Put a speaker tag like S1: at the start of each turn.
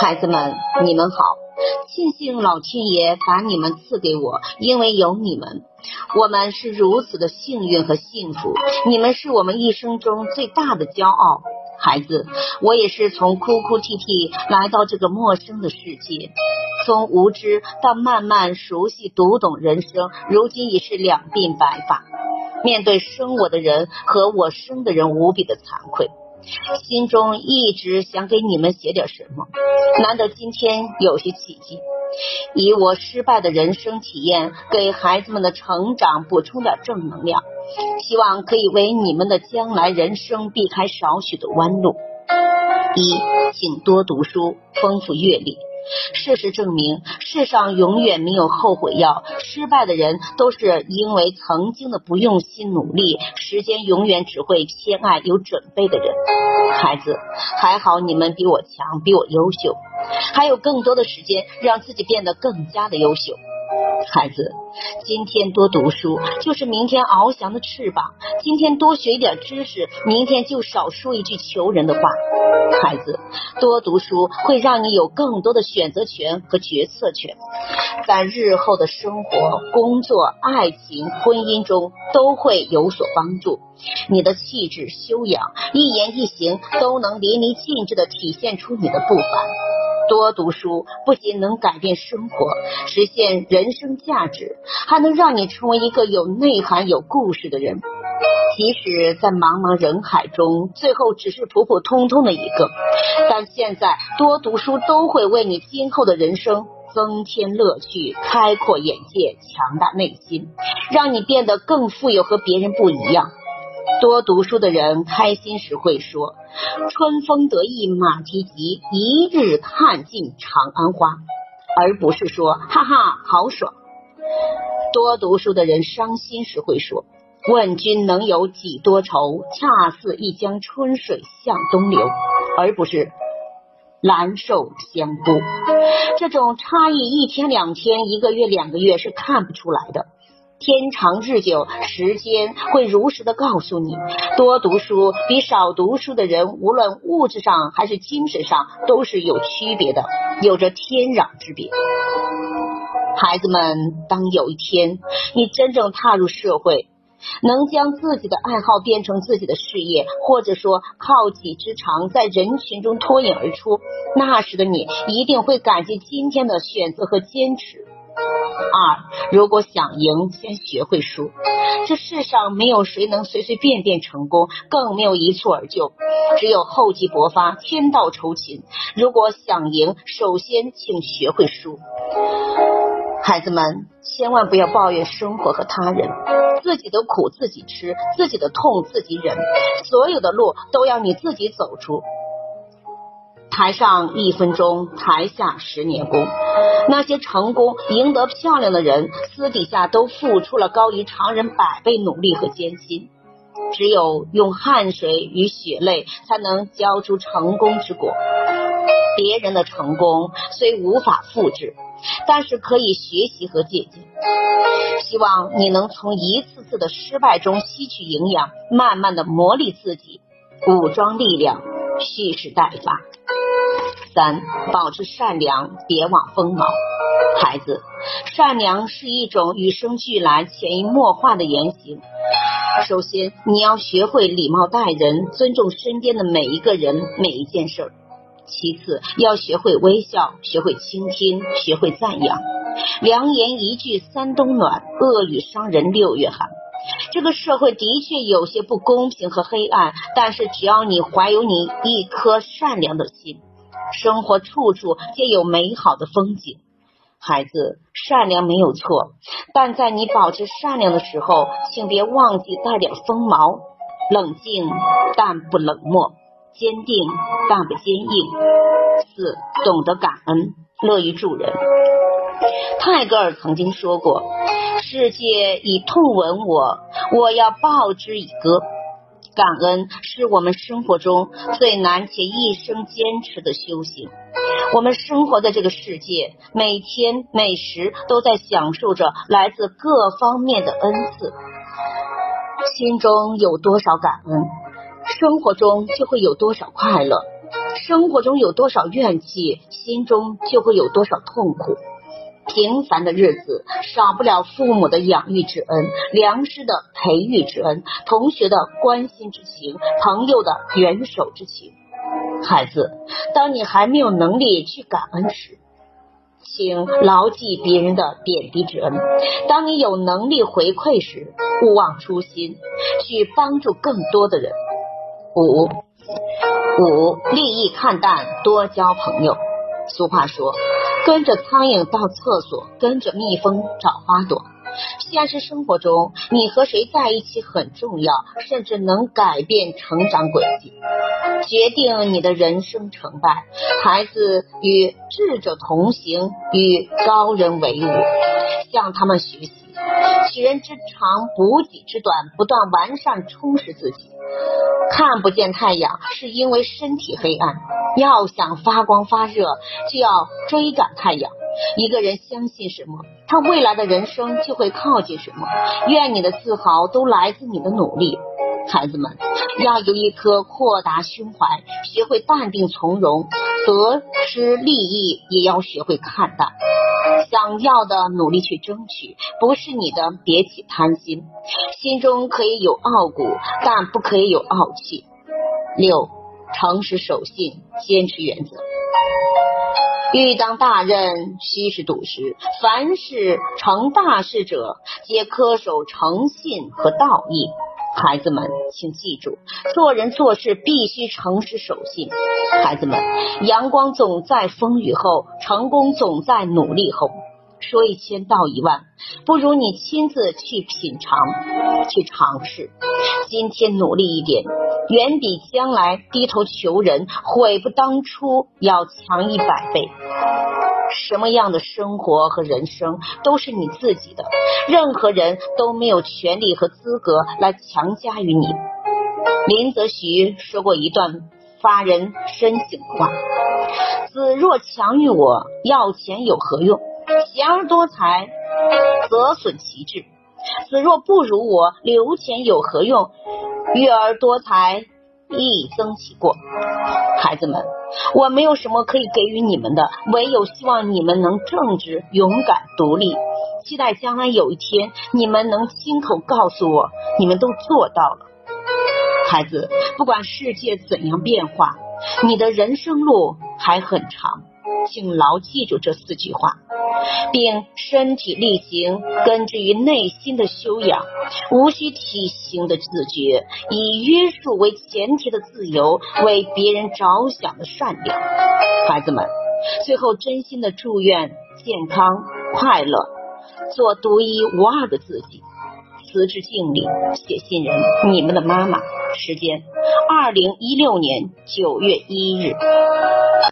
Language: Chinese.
S1: 孩子们，你们好！庆幸老天爷把你们赐给我，因为有你们，我们是如此的幸运和幸福。你们是我们一生中最大的骄傲。孩子，我也是从哭哭啼啼来到这个陌生的世界，从无知到慢慢熟悉读懂人生，如今已是两鬓白发。面对生我的人和我生的人，无比的惭愧，心中一直想给你们写点什么，难得今天有些契机，以我失败的人生体验，给孩子们的成长补充点正能量。希望可以为你们的将来人生避开少许的弯路。一，请多读书，丰富阅历。事实证明，世上永远没有后悔药。失败的人都是因为曾经的不用心努力。时间永远只会偏爱有准备的人。孩子，还好你们比我强，比我优秀，还有更多的时间让自己变得更加的优秀。孩子，今天多读书就是明天翱翔的翅膀。今天多学一点知识，明天就少说一句求人的话。孩子，多读书会让你有更多的选择权和决策权，在日后的生活、工作、爱情、婚姻中都会有所帮助。你的气质、修养、一言一行都能淋漓尽致的体现出你的不凡。多读书不仅能改变生活，实现人生价值，还能让你成为一个有内涵、有故事的人。即使在茫茫人海中，最后只是普普通通的一个，但现在多读书都会为你今后的人生增添乐趣、开阔眼界、强大内心，让你变得更富有，和别人不一样。多读书的人，开心时会说：“春风得意马蹄疾，一日看尽长安花。”而不是说：“哈哈，好爽。”多读书的人，伤心时会说：“问君能有几多愁？恰似一江春水向东流。”而不是“蓝瘦香菇”。这种差异，一天两天，一个月两个月是看不出来的。天长日久，时间会如实的告诉你，多读书比少读书的人，无论物质上还是精神上，都是有区别的，有着天壤之别。孩子们，当有一天你真正踏入社会，能将自己的爱好变成自己的事业，或者说靠己之长，在人群中脱颖而出，那时的你一定会感激今天的选择和坚持。二，如果想赢，先学会输。这世上没有谁能随随便便成功，更没有一蹴而就。只有厚积薄发，天道酬勤。如果想赢，首先请学会输。孩子们，千万不要抱怨生活和他人，自己的苦自己吃，自己的痛自己忍，所有的路都要你自己走出。台上一分钟，台下十年功。那些成功、赢得漂亮的人，私底下都付出了高于常人百倍努力和艰辛。只有用汗水与血泪，才能交出成功之果。别人的成功虽无法复制，但是可以学习和借鉴。希望你能从一次次的失败中吸取营养，慢慢的磨砺自己，武装力量，蓄势待发。三，保持善良，别忘锋芒。孩子，善良是一种与生俱来、潜移默化的言行。首先，你要学会礼貌待人，尊重身边的每一个人、每一件事儿。其次，要学会微笑，学会倾听，学会赞扬。良言一句三冬暖，恶语伤人六月寒。这个社会的确有些不公平和黑暗，但是只要你怀有你一颗善良的心。生活处处皆有美好的风景，孩子，善良没有错，但在你保持善良的时候，请别忘记带点锋芒，冷静但不冷漠，坚定但不坚硬。四，懂得感恩，乐于助人。泰戈尔曾经说过：“世界以痛吻我，我要报之以歌。”感恩是我们生活中最难且一生坚持的修行。我们生活在这个世界，每天每时都在享受着来自各方面的恩赐。心中有多少感恩，生活中就会有多少快乐。生活中有多少怨气，心中就会有多少痛苦。平凡的日子少不了父母的养育之恩、良师的培育之恩、同学的关心之情、朋友的援手之情。孩子，当你还没有能力去感恩时，请牢记别人的点滴之恩；当你有能力回馈时，勿忘初心，去帮助更多的人。五五，利益看淡，多交朋友。俗话说。跟着苍蝇到厕所，跟着蜜蜂找花朵。现实生活中，你和谁在一起很重要，甚至能改变成长轨迹，决定你的人生成败。孩子与智者同行，与高人为伍，向他们学习，取人之长，补己之短，不断完善，充实自己。看不见太阳，是因为身体黑暗。要想发光发热，就要追赶太阳。一个人相信什么，他未来的人生就会靠近什么。愿你的自豪都来自你的努力。孩子们要有一颗阔达胸怀，学会淡定从容，得失利益也要学会看淡。想要的努力去争取，不是你的别起贪心。心中可以有傲骨，但不可以有傲气。六，诚实守信，坚持原则。欲当大任，须是笃实。凡是成大事者，皆恪守诚信和道义。孩子们，请记住，做人做事必须诚实守信。孩子们，阳光总在风雨后，成功总在努力后。说一千道一万，不如你亲自去品尝、去尝试。今天努力一点，远比将来低头求人、悔不当初要强一百倍。什么样的生活和人生都是你自己的，任何人都没有权利和资格来强加于你。林则徐说过一段发人深省的话：“子若强于我，要钱有何用？”贤而多财，则损其志；子若不如我，留钱有何用？育儿多才，亦增其过。孩子们，我没有什么可以给予你们的，唯有希望你们能正直、勇敢、独立。期待将来有一天，你们能亲口告诉我，你们都做到了。孩子，不管世界怎样变化，你的人生路还很长，请牢记住这四句话。并身体力行，根植于内心的修养，无需体型的自觉，以约束为前提的自由，为别人着想的善良。孩子们，最后真心的祝愿健康快乐，做独一无二的自己。辞职敬礼，写信人，你们的妈妈。时间：二零一六年九月一日。